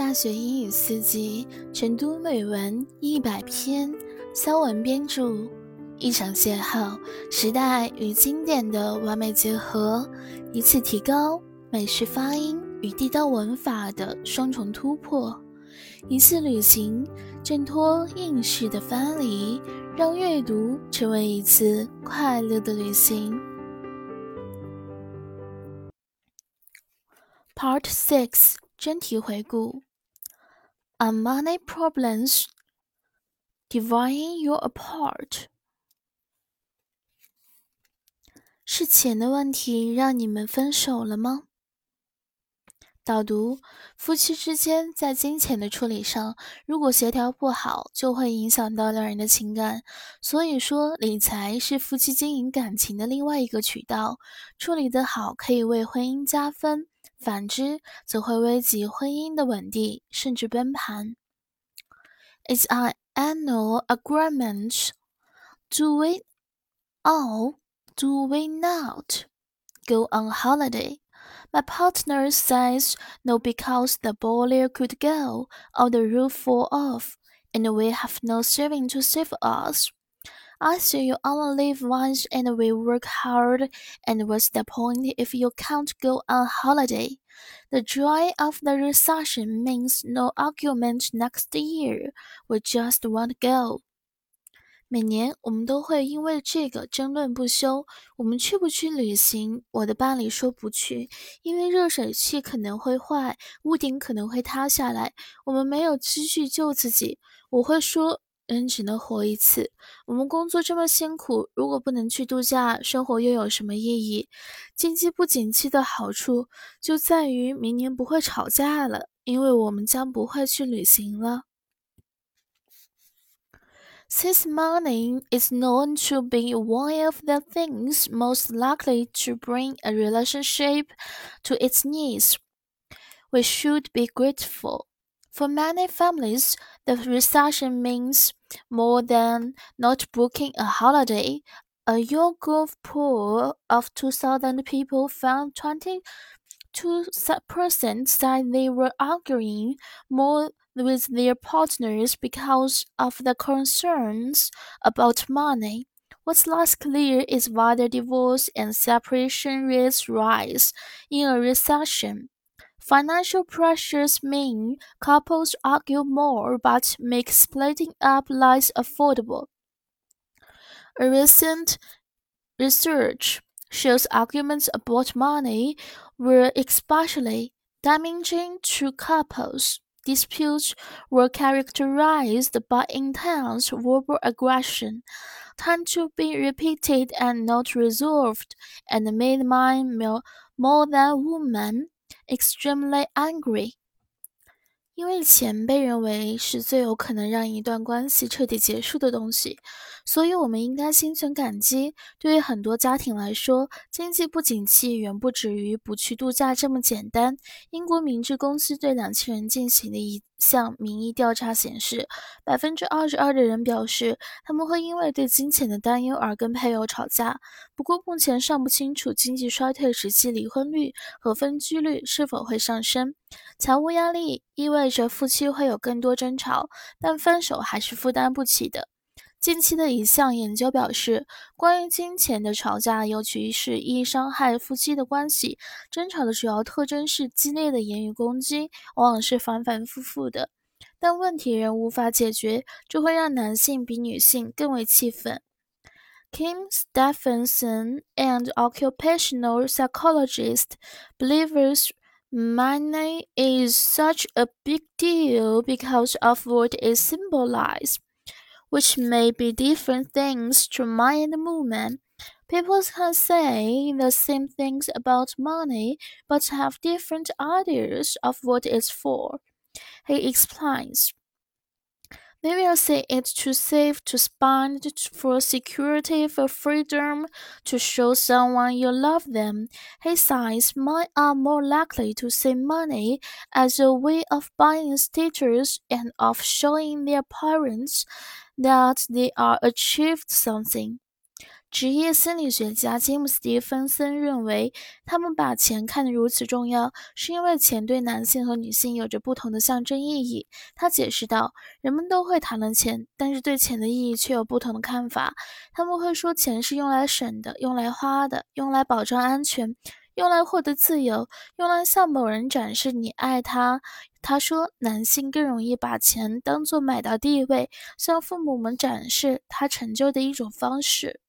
大学英语四级，成都美文一百篇，肖文编著。一场邂逅，时代与经典的完美结合，一次提高美式发音与地道文法的双重突破，一次旅行挣脱应试的藩篱，让阅读成为一次快乐的旅行。Part Six 真题回顾：On money problems dividing you apart，是钱的问题让你们分手了吗？导读：夫妻之间在金钱的处理上，如果协调不好，就会影响到两人的情感。所以说，理财是夫妻经营感情的另外一个渠道，处理得好，可以为婚姻加分。反之，则会危及婚姻的稳定，甚至崩盘。It's an annual agreement. Do we all? Do we not go on holiday? My partner says no because the boiler could go or the roof fall off, and we have no saving to save us. I say you only live once and we work hard, and what's the point if you can't go on holiday? The joy of the recession means no argument next year. We just won't go. 每年我们都会因为这个争论不休。我们去不去旅行？我的伴侣说不去，因为热水器可能会坏，屋顶可能会塌下来，我们没有积蓄救自己。我会说。 人只能活一次，我们工作这么辛苦，如果不能去度假，生活又有什么意义？经济不景气的好处就在于明年不会吵架了，因为我们将不会去旅行了。Since money is known to be one of the things most likely to bring a relationship to its knees, we should be grateful. For many families, the recession means more than not booking a holiday. A YouGov poll of 2,000 people found 22% said they were arguing more with their partners because of the concerns about money. What's less clear is whether divorce and separation rates rise in a recession. Financial pressures mean couples argue more but make splitting up less affordable. A recent research shows arguments about money were especially damaging to couples. Disputes were characterized by intense verbal aggression, tend to be repeated and not resolved, and made men more than women extremely angry，因为钱被认为是最有可能让一段关系彻底结束的东西，所以我们应该心存感激。对于很多家庭来说，经济不景气远不止于不去度假这么简单。英国明治公司对两千人进行的一项民意调查显示，百分之二十二的人表示他们会因为对金钱的担忧而跟配偶吵架。不过，目前尚不清楚经济衰退时期离婚率和分居率是否会上升。财务压力意味着夫妻会有更多争吵，但分手还是负担不起的。近期的一项研究表示，关于金钱的吵架，尤其是易伤害夫妻的关系。争吵的主要特征是激烈的言语攻击，往往是反反复复的。但问题仍无法解决，这会让男性比女性更为气愤。Kim Stephenson and occupational psychologist believers money is such a big deal because of what it symbolizes which may be different things to and woman. People can say the same things about money, but have different ideas of what it's for. He explains. They will say it's to save, to spend, for security, for freedom, to show someone you love them. He says men are more likely to see money as a way of buying status and of showing their parents that they are achieved something. 职业心理学家吉姆·斯蒂芬森认为，他们把钱看得如此重要，是因为钱对男性和女性有着不同的象征意义。他解释道：“人们都会谈论钱，但是对钱的意义却有不同的看法。他们会说钱是用来省的，用来花的，用来保障安全，用来获得自由，用来向某人展示你爱他。”他说，男性更容易把钱当作买到地位，向父母们展示他成就的一种方式。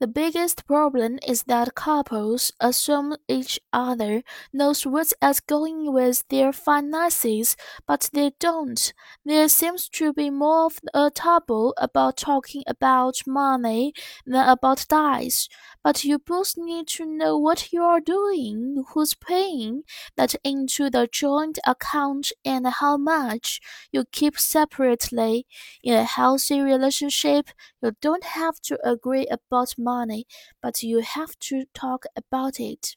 The biggest problem is that couples assume each other knows what's going with their finances, but they don't. There seems to be more of a taboo about talking about money than about dice. But you both need to know what you are doing, who's paying that into the joint account, and how much you keep separately. In a healthy relationship, you don't have to agree about money, but you have to talk about it.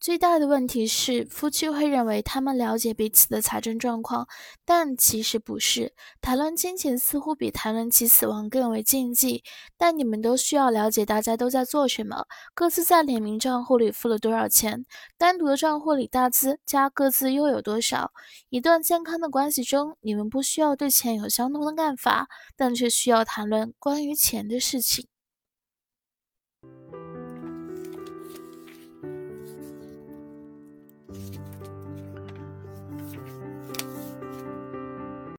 最大的问题是，夫妻会认为他们了解彼此的财政状况，但其实不是。谈论金钱似乎比谈论其死亡更为禁忌。但你们都需要了解大家都在做什么，各自在联名账户里付了多少钱，单独的账户里大资加各自又有多少。一段健康的关系中，你们不需要对钱有相同的看法，但却需要谈论关于钱的事情。